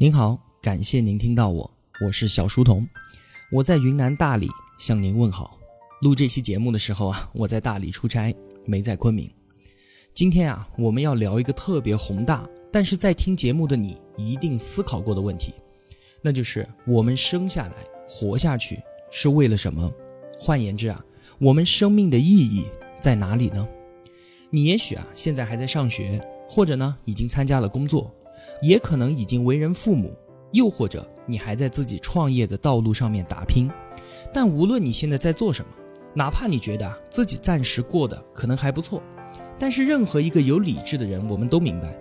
您好，感谢您听到我，我是小书童，我在云南大理向您问好。录这期节目的时候啊，我在大理出差，没在昆明。今天啊，我们要聊一个特别宏大，但是在听节目的你一定思考过的问题，那就是我们生下来活下去是为了什么？换言之啊，我们生命的意义在哪里呢？你也许啊，现在还在上学，或者呢，已经参加了工作。也可能已经为人父母，又或者你还在自己创业的道路上面打拼。但无论你现在在做什么，哪怕你觉得自己暂时过得可能还不错，但是任何一个有理智的人，我们都明白，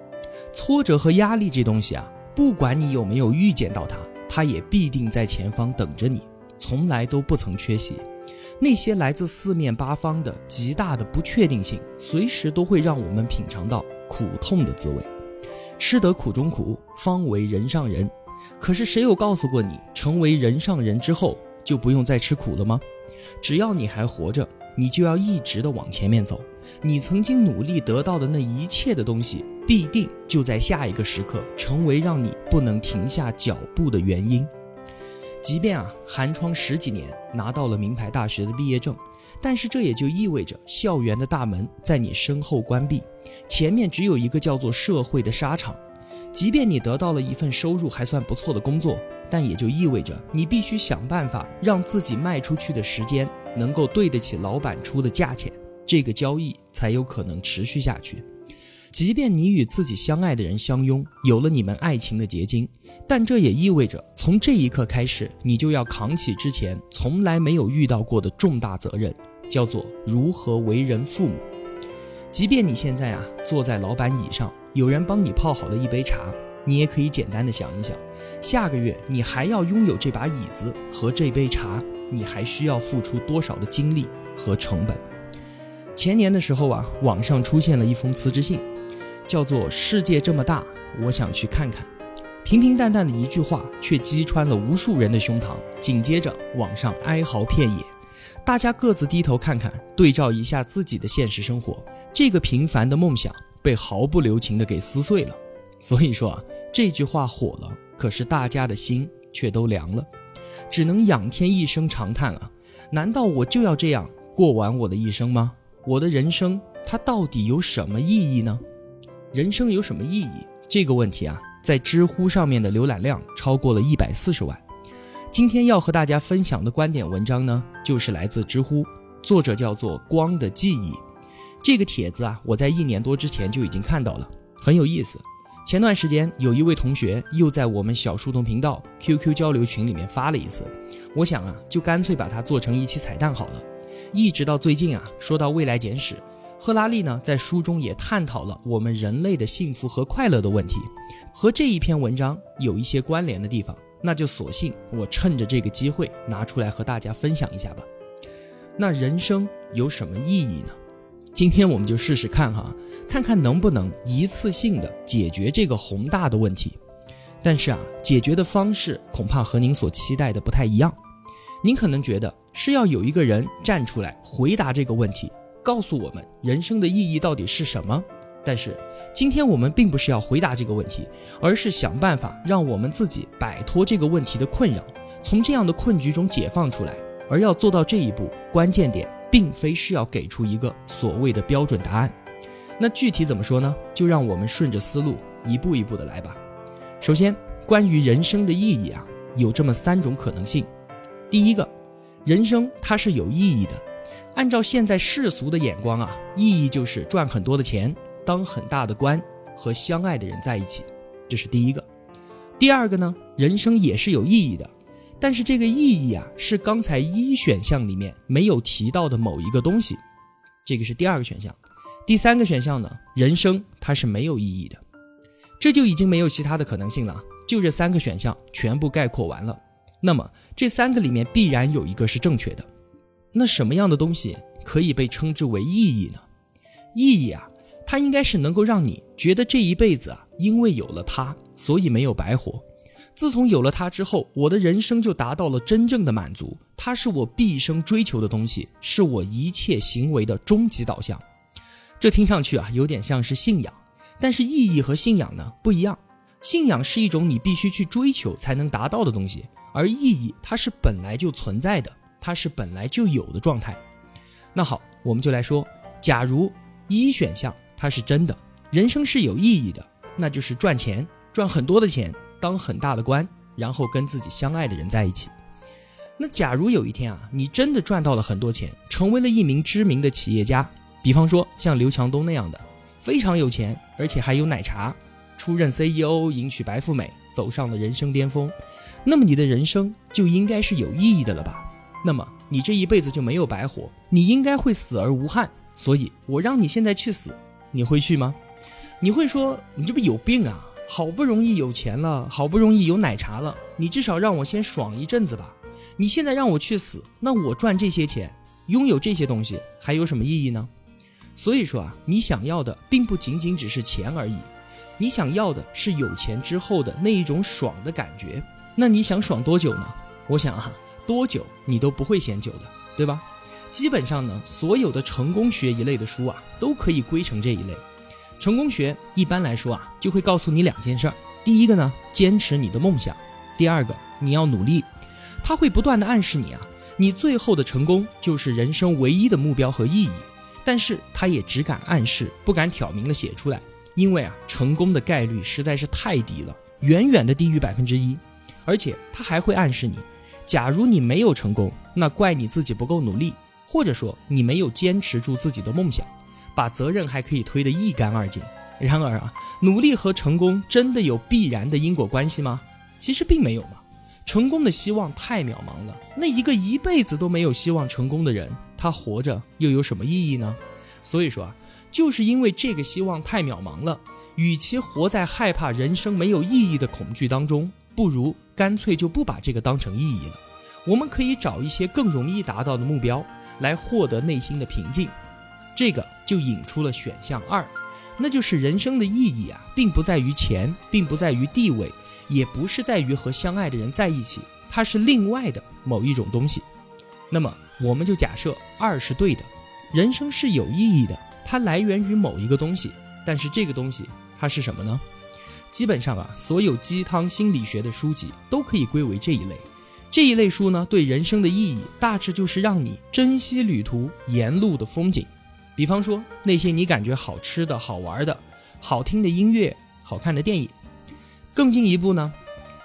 挫折和压力这东西啊，不管你有没有预见到它，它也必定在前方等着你，从来都不曾缺席。那些来自四面八方的极大的不确定性，随时都会让我们品尝到苦痛的滋味。吃得苦中苦，方为人上人。可是谁有告诉过你，成为人上人之后就不用再吃苦了吗？只要你还活着，你就要一直的往前面走。你曾经努力得到的那一切的东西，必定就在下一个时刻成为让你不能停下脚步的原因。即便啊，寒窗十几年拿到了名牌大学的毕业证，但是这也就意味着校园的大门在你身后关闭。前面只有一个叫做社会的沙场，即便你得到了一份收入还算不错的工作，但也就意味着你必须想办法让自己卖出去的时间能够对得起老板出的价钱，这个交易才有可能持续下去。即便你与自己相爱的人相拥，有了你们爱情的结晶，但这也意味着从这一刻开始，你就要扛起之前从来没有遇到过的重大责任，叫做如何为人父母。即便你现在啊坐在老板椅上，有人帮你泡好了一杯茶，你也可以简单的想一想，下个月你还要拥有这把椅子和这杯茶，你还需要付出多少的精力和成本？前年的时候啊，网上出现了一封辞职信，叫做“世界这么大，我想去看看”，平平淡淡的一句话，却击穿了无数人的胸膛。紧接着，网上哀嚎遍野。大家各自低头看看，对照一下自己的现实生活，这个平凡的梦想被毫不留情的给撕碎了。所以说啊，这句话火了，可是大家的心却都凉了，只能仰天一声长叹啊！难道我就要这样过完我的一生吗？我的人生它到底有什么意义呢？人生有什么意义？这个问题啊，在知乎上面的浏览量超过了一百四十万。今天要和大家分享的观点文章呢，就是来自知乎，作者叫做光的记忆。这个帖子啊，我在一年多之前就已经看到了，很有意思。前段时间有一位同学又在我们小书童频道 QQ 交流群里面发了一次，我想啊，就干脆把它做成一期彩蛋好了。一直到最近啊，说到未来简史，赫拉利呢在书中也探讨了我们人类的幸福和快乐的问题，和这一篇文章有一些关联的地方。那就索性我趁着这个机会拿出来和大家分享一下吧。那人生有什么意义呢？今天我们就试试看哈，看看能不能一次性的解决这个宏大的问题。但是啊，解决的方式恐怕和您所期待的不太一样。您可能觉得是要有一个人站出来回答这个问题，告诉我们人生的意义到底是什么。但是，今天我们并不是要回答这个问题，而是想办法让我们自己摆脱这个问题的困扰，从这样的困局中解放出来。而要做到这一步，关键点并非是要给出一个所谓的标准答案。那具体怎么说呢？就让我们顺着思路一步一步的来吧。首先，关于人生的意义啊，有这么三种可能性。第一个，人生它是有意义的。按照现在世俗的眼光啊，意义就是赚很多的钱。当很大的官和相爱的人在一起，这是第一个。第二个呢，人生也是有意义的，但是这个意义啊，是刚才一选项里面没有提到的某一个东西，这个是第二个选项。第三个选项呢，人生它是没有意义的，这就已经没有其他的可能性了，就这三个选项全部概括完了。那么这三个里面必然有一个是正确的。那什么样的东西可以被称之为意义呢？意义啊。它应该是能够让你觉得这一辈子啊，因为有了它，所以没有白活。自从有了它之后，我的人生就达到了真正的满足。它是我毕生追求的东西，是我一切行为的终极导向。这听上去啊，有点像是信仰，但是意义和信仰呢不一样。信仰是一种你必须去追求才能达到的东西，而意义它是本来就存在的，它是本来就有的状态。那好，我们就来说，假如一选项它是真的，人生是有意义的，那就是赚钱，赚很多的钱，当很大的官，然后跟自己相爱的人在一起。那假如有一天啊，你真的赚到了很多钱，成为了一名知名的企业家，比方说像刘强东那样的，非常有钱，而且还有奶茶，出任 CEO，迎娶白富美，走上了人生巅峰，那么你的人生就应该是有意义的了吧？那么你这一辈子就没有白活，你应该会死而无憾。所以我让你现在去死，你会去吗？你会说你这不有病啊？好不容易有钱了，好不容易有奶茶了，你至少让我先爽一阵子吧。你现在让我去死，那我赚这些钱，拥有这些东西还有什么意义呢？所以说啊，你想要的并不仅仅只是钱而已，你想要的是有钱之后的那一种爽的感觉。那你想爽多久呢？我想啊，多久你都不会嫌久的，对吧？基本上呢，所有的成功学一类的书啊，都可以归成这一类。成功学一般来说啊，就会告诉你两件事儿：第一个呢，坚持你的梦想；第二个，你要努力。他会不断的暗示你啊，你最后的成功就是人生唯一的目标和意义。但是他也只敢暗示，不敢挑明的写出来，因为啊，成功的概率实在是太低了，远远的低于百分之一。而且他还会暗示你，假如你没有成功，那怪你自己不够努力，或者说你没有坚持住自己的梦想，把责任还可以推得一干二净。然而啊，努力和成功真的有必然的因果关系吗？其实并没有嘛。成功的希望太渺茫了。那一个一辈子都没有希望成功的人，他活着又有什么意义呢？所以说啊，就是因为这个希望太渺茫了，与其活在害怕人生没有意义的恐惧当中，不如干脆就不把这个当成意义了。我们可以找一些更容易达到的目标，来获得内心的平静。这个就引出了选项二，那就是人生的意义啊，并不在于钱，并不在于地位。也不是在于和相爱的人在一起，它是另外的某一种东西。那么，我们就假设二是对的，人生是有意义的，它来源于某一个东西。但是这个东西它是什么呢？基本上啊，所有鸡汤心理学的书籍都可以归为这一类。这一类书呢，对人生的意义大致就是让你珍惜旅途沿路的风景。比方说那些你感觉好吃的好玩的、好听的音乐、好看的电影。更进一步呢，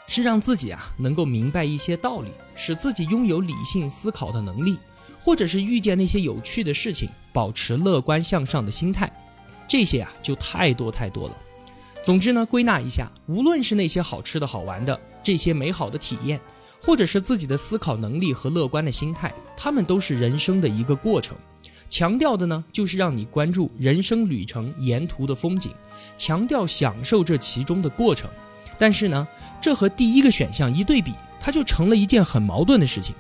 是让自己啊能够明白一些道理，使自己拥有理性思考的能力，或者是遇见那些有趣的事情，保持乐观向上的心态，这些啊就太多太多了。总之呢，归纳一下，无论是那些好吃的好玩的这些美好的体验，或者是自己的思考能力和乐观的心态，他们都是人生的一个过程。强调的呢，就是让你关注人生旅程沿途的风景，强调享受这其中的过程。但是呢，这和第一个选项一对比，它就成了一件很矛盾的事情。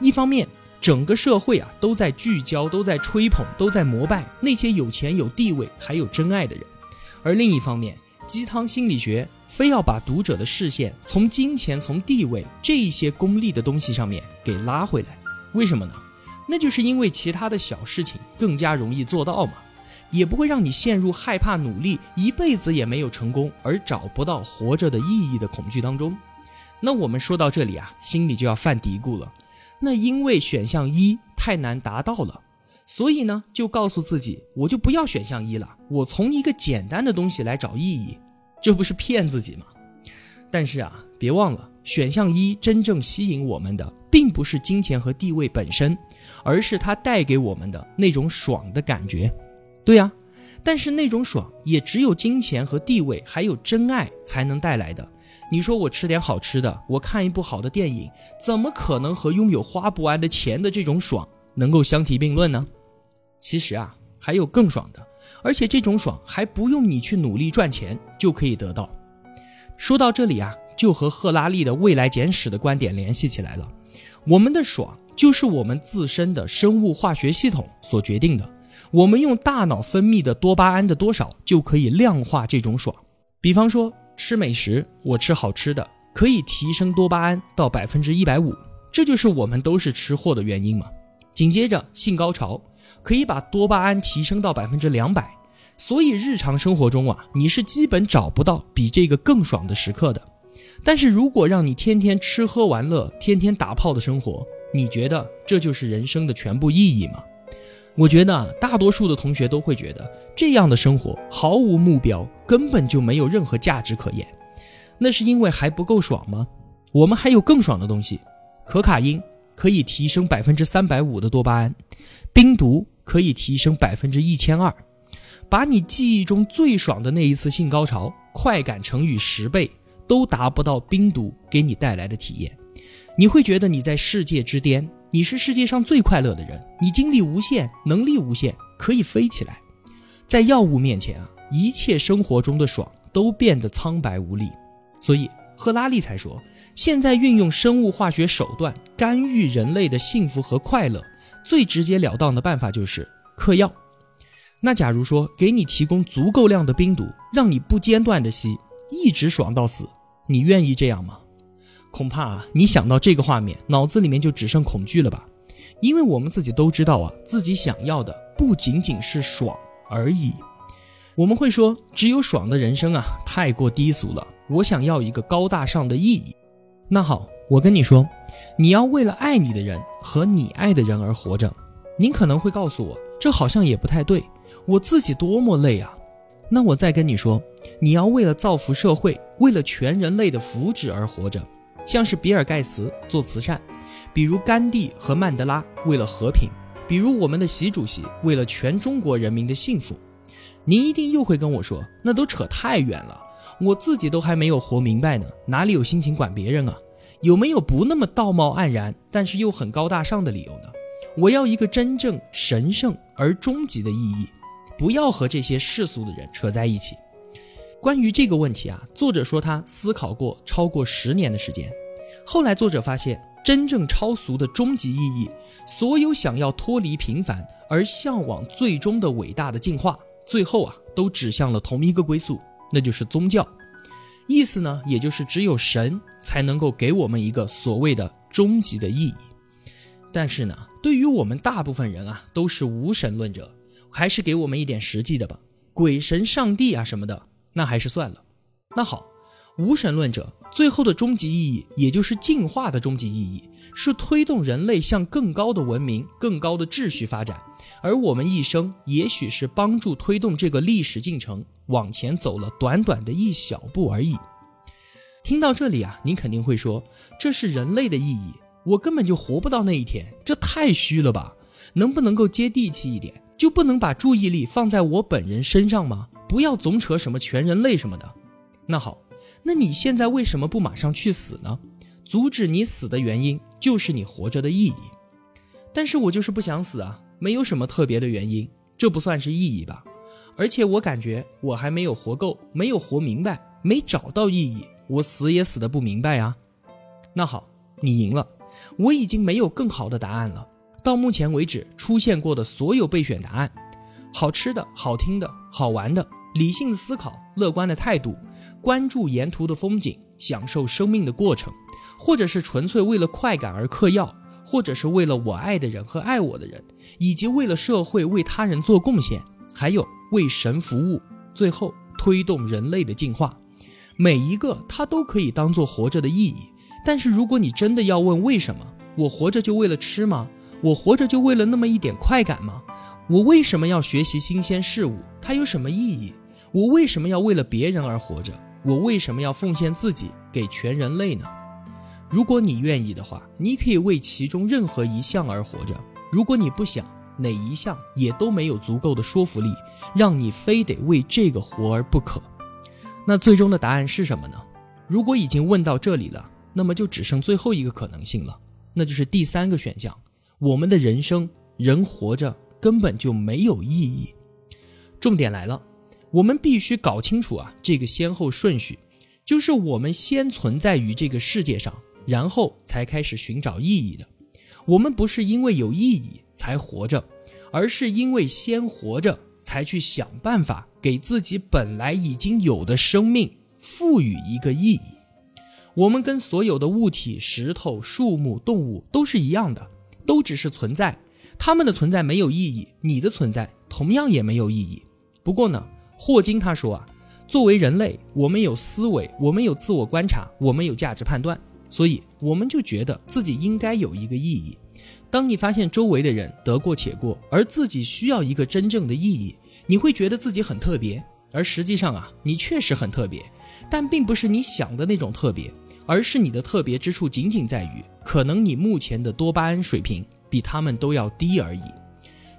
一方面，整个社会啊都在聚焦、都在吹捧、都在膜拜那些有钱、有地位还有真爱的人；而另一方面，鸡汤心理学非要把读者的视线从金钱、从地位这一些功利的东西上面给拉回来。为什么呢？那就是因为其他的小事情更加容易做到嘛。也不会让你陷入害怕努力一辈子也没有成功而找不到活着的意义的恐惧当中。那我们说到这里啊，心里就要犯嘀咕了。那因为选项一太难达到了，所以呢，就告诉自己，我就不要选项一了，我从一个简单的东西来找意义，这不是骗自己吗？但是啊，别忘了，选项一真正吸引我们的，并不是金钱和地位本身，而是它带给我们的那种爽的感觉。对呀，但是那种爽也只有金钱和地位还有真爱才能带来的。你说我吃点好吃的，我看一部好的电影，怎么可能和拥有花不完的钱的这种爽能够相提并论呢？其实啊，还有更爽的，而且这种爽还不用你去努力赚钱就可以得到。说到这里啊，就和赫拉利的未来简史的观点联系起来了。我们的爽就是我们自身的生物化学系统所决定的。我们用大脑分泌的多巴胺的多少就可以量化这种爽。比方说吃美食，我吃好吃的可以提升多巴胺到百分之一百五，这就是我们都是吃货的原因嘛。紧接着性高潮可以把多巴胺提升到百分之两百，所以日常生活中啊，你是基本找不到比这个更爽的时刻的。但是如果让你天天吃喝玩乐、天天打炮的生活，你觉得这就是人生的全部意义吗？我觉得大多数的同学都会觉得这样的生活毫无目标，根本就没有任何价值可言。那是因为还不够爽吗？我们还有更爽的东西，可卡因可以提升百分之三百五的多巴胺，冰毒可以提升百分之一千二，把你记忆中最爽的那一次性高潮快感乘以十倍，都达不到冰毒给你带来的体验。你会觉得你在世界之巅，你是世界上最快乐的人，你精力无限，能力无限，可以飞起来。在药物面前啊，一切生活中的爽都变得苍白无力。所以赫拉利才说。现在运用生物化学手段干预人类的幸福和快乐，最直截了当的办法就是嗑药。那假如说给你提供足够量的冰毒，让你不间断的吸，一直爽到死，你愿意这样吗？恐怕啊，你想到这个画面，脑子里面就只剩恐惧了吧？因为我们自己都知道啊，自己想要的不仅仅是爽而已。我们会说，只有爽的人生啊，太过低俗了。我想要一个高大上的意义。那好，我跟你说，你要为了爱你的人和你爱的人而活着。您可能会告诉我，这好像也不太对，我自己多么累啊。那我再跟你说，你要为了造福社会，为了全人类的福祉而活着。像是比尔盖茨做慈善，比如甘地和曼德拉为了和平，比如我们的习主席为了全中国人民的幸福。您一定又会跟我说，那都扯太远了。我自己都还没有活明白呢，哪里有心情管别人啊？有没有不那么道貌岸然，但是又很高大上的理由呢？我要一个真正神圣而终极的意义，不要和这些世俗的人扯在一起。关于这个问题啊，作者说他思考过超过十年的时间。后来作者发现，真正超俗的终极意义，所有想要脱离平凡而向往最终的伟大的进化，最后啊，都指向了同一个归宿。那就是宗教，意思呢，也就是只有神才能够给我们一个所谓的终极的意义。但是呢，对于我们大部分人啊，都是无神论者，还是给我们一点实际的吧，鬼神、上帝啊什么的，那还是算了。那好。无神论者最后的终极意义，也就是进化的终极意义，是推动人类向更高的文明、更高的秩序发展。而我们一生，也许是帮助推动这个历史进程往前走了短短的一小步而已。听到这里啊，您肯定会说，这是人类的意义，我根本就活不到那一天，这太虚了吧？能不能够接地气一点？就不能把注意力放在我本人身上吗？不要总扯什么全人类什么的。那好。那你现在为什么不马上去死呢？阻止你死的原因就是你活着的意义。但是我就是不想死啊，没有什么特别的原因，这不算是意义吧？而且我感觉我还没有活够，没有活明白，没找到意义，我死也死的不明白啊。那好，你赢了，我已经没有更好的答案了。到目前为止出现过的所有备选答案，好吃的、好听的、好玩的。理性的思考，乐观的态度，关注沿途的风景，享受生命的过程，或者是纯粹为了快感而嗑药，或者是为了我爱的人和爱我的人，以及为了社会为他人做贡献，还有为神服务，最后推动人类的进化，每一个它都可以当做活着的意义。但是如果你真的要问为什么，我活着就为了吃吗？我活着就为了那么一点快感吗？我为什么要学习新鲜事物？它有什么意义？我为什么要为了别人而活着？我为什么要奉献自己给全人类呢？如果你愿意的话，你可以为其中任何一项而活着；如果你不想，哪一项也都没有足够的说服力，让你非得为这个活而不可。那最终的答案是什么呢？如果已经问到这里了，那么就只剩最后一个可能性了，那就是第三个选项：我们的人生，人活着根本就没有意义。重点来了。我们必须搞清楚啊，这个先后顺序，就是我们先存在于这个世界上，然后才开始寻找意义的。我们不是因为有意义才活着，而是因为先活着，才去想办法给自己本来已经有的生命赋予一个意义。我们跟所有的物体、石头、树木、动物都是一样的，都只是存在，它们的存在没有意义，你的存在同样也没有意义。不过呢，霍金他说啊，作为人类，我们有思维，我们有自我观察，我们有价值判断，所以我们就觉得自己应该有一个意义。当你发现周围的人得过且过，而自己需要一个真正的意义，你会觉得自己很特别。而实际上啊，你确实很特别，但并不是你想的那种特别，而是你的特别之处仅仅在于，可能你目前的多巴胺水平比他们都要低而已。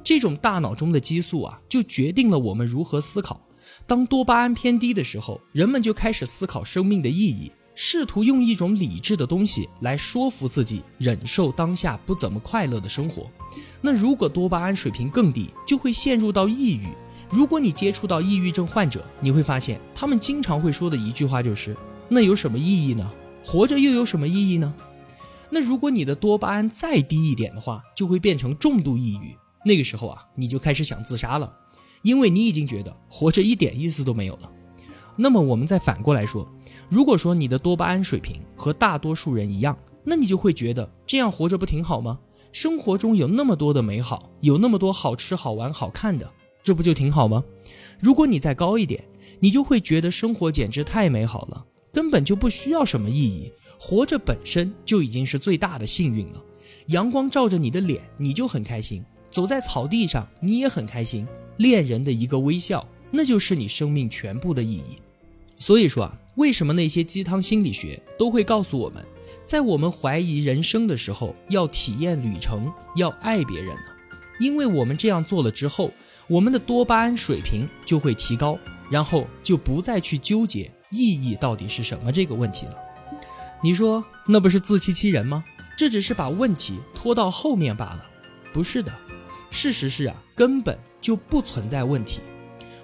这种大脑中的激素啊，就决定了我们如何思考。当多巴胺偏低的时候，人们就开始思考生命的意义，试图用一种理智的东西来说服自己，忍受当下不怎么快乐的生活。那如果多巴胺水平更低，就会陷入到抑郁。如果你接触到抑郁症患者，你会发现他们经常会说的一句话就是：“那有什么意义呢？活着又有什么意义呢？”那如果你的多巴胺再低一点的话，就会变成重度抑郁。那个时候啊，你就开始想自杀了，因为你已经觉得活着一点意思都没有了。那么我们再反过来说，如果说你的多巴胺水平和大多数人一样，那你就会觉得这样活着不挺好吗？生活中有那么多的美好，有那么多好吃、好玩、好看的，这不就挺好吗？如果你再高一点，你就会觉得生活简直太美好了，根本就不需要什么意义，活着本身就已经是最大的幸运了。阳光照着你的脸，你就很开心。走在草地上，你也很开心。恋人的一个微笑，那就是你生命全部的意义。所以说啊，为什么那些鸡汤心理学都会告诉我们，在我们怀疑人生的时候，要体验旅程，要爱别人呢？因为我们这样做了之后，我们的多巴胺水平就会提高，然后就不再去纠结意义到底是什么这个问题了。你说那不是自欺欺人吗？这只是把问题拖到后面罢了，不是的。事实是啊，根本就不存在问题。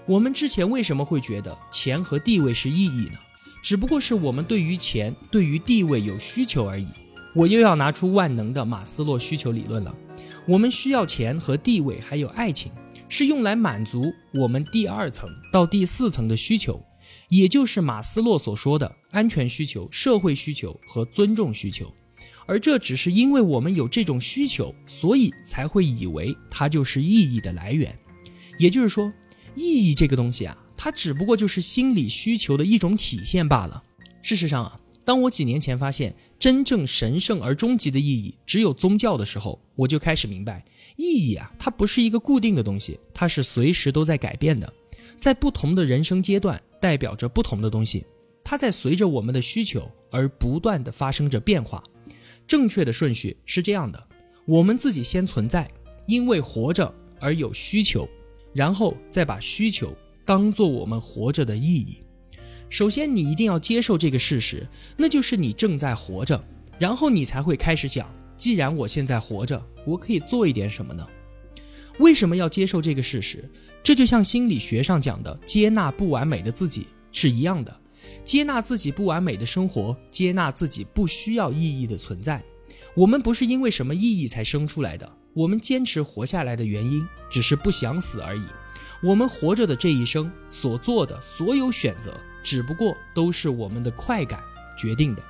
我们之前为什么会觉得钱和地位是意义呢？只不过是我们对于钱、对于地位有需求而已。我又要拿出万能的马斯洛需求理论了。我们需要钱和地位，还有爱情，是用来满足我们第二层到第四层的需求，也就是马斯洛所说的安全需求、社会需求和尊重需求。而这只是因为我们有这种需求，所以才会以为它就是意义的来源。也就是说，意义这个东西啊，它只不过就是心理需求的一种体现罢了。事实上啊，当我几年前发现真正神圣而终极的意义只有宗教的时候，我就开始明白，意义啊，它不是一个固定的东西，它是随时都在改变的，在不同的人生阶段代表着不同的东西，它在随着我们的需求而不断的发生着变化。正确的顺序是这样的：我们自己先存在，因为活着而有需求，然后再把需求当做我们活着的意义。首先，你一定要接受这个事实，那就是你正在活着，然后你才会开始想：既然我现在活着，我可以做一点什么呢？为什么要接受这个事实？这就像心理学上讲的接纳不完美的自己是一样的。接纳自己不完美的生活，接纳自己不需要意义的存在。我们不是因为什么意义才生出来的，我们坚持活下来的原因只是不想死而已。我们活着的这一生所做的所有选择，只不过都是我们的快感决定的。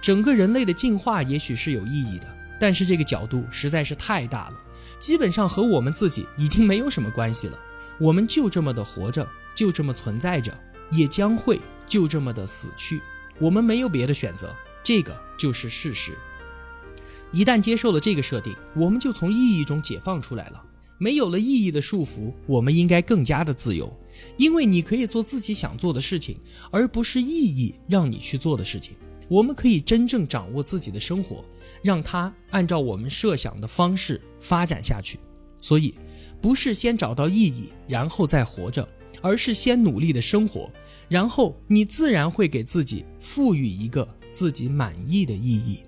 整个人类的进化也许是有意义的，但是这个角度实在是太大了，基本上和我们自己已经没有什么关系了。我们就这么的活着，就这么存在着，也将会。就这么的死去，我们没有别的选择，这个就是事实。一旦接受了这个设定，我们就从意义中解放出来了，没有了意义的束缚，我们应该更加的自由，因为你可以做自己想做的事情，而不是意义让你去做的事情。我们可以真正掌握自己的生活，让它按照我们设想的方式发展下去。所以，不是先找到意义，然后再活着。而是先努力的生活，然后你自然会给自己赋予一个自己满意的意义。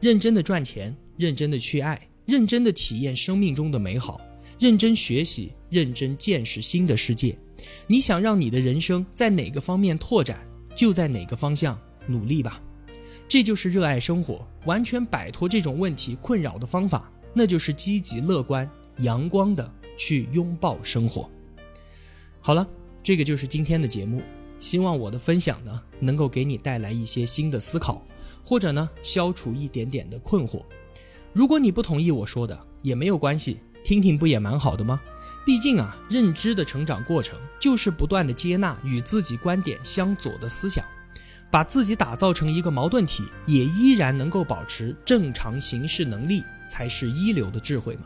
认真的赚钱，认真的去爱，认真的体验生命中的美好，认真学习，认真见识新的世界。你想让你的人生在哪个方面拓展，就在哪个方向努力吧。这就是热爱生活，完全摆脱这种问题困扰的方法，那就是积极乐观、阳光的去拥抱生活。好了，这个就是今天的节目。希望我的分享呢，能够给你带来一些新的思考，或者呢，消除一点点的困惑。如果你不同意我说的，也没有关系，听听不也蛮好的吗？毕竟啊，认知的成长过程就是不断的接纳与自己观点相左的思想，把自己打造成一个矛盾体，也依然能够保持正常行事能力，才是一流的智慧嘛。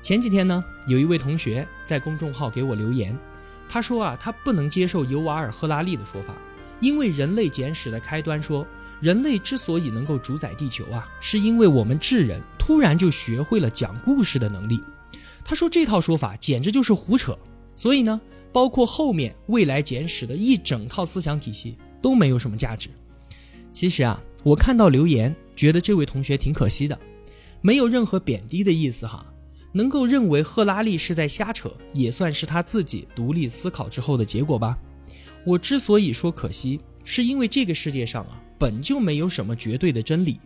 前几天呢，有一位同学在公众号给我留言，他说啊，他不能接受尤瓦尔·赫拉利的说法，因为《人类简史》的开端说，人类之所以能够主宰地球啊，是因为我们智人突然就学会了讲故事的能力。他说这套说法简直就是胡扯，所以呢，包括后面未来简史的一整套思想体系都没有什么价值。其实啊，我看到留言，觉得这位同学挺可惜的，没有任何贬低的意思哈。能够认为赫拉利是在瞎扯，也算是他自己独立思考之后的结果吧。我之所以说可惜，是因为这个世界上啊，本就没有什么绝对的真理。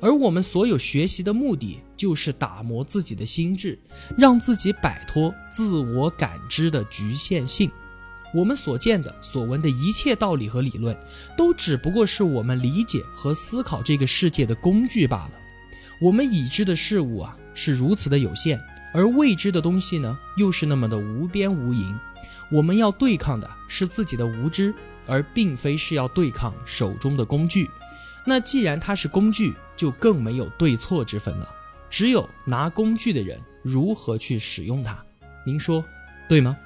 而我们所有学习的目的，就是打磨自己的心智，让自己摆脱自我感知的局限性。我们所见的、所闻的一切道理和理论，都只不过是我们理解和思考这个世界的工具罢了。我们已知的事物啊，是如此的有限，而未知的东西呢，又是那么的无边无垠。我们要对抗的是自己的无知，而并非是要对抗手中的工具。那既然它是工具，就更没有对错之分了。只有拿工具的人如何去使用它，您说对吗？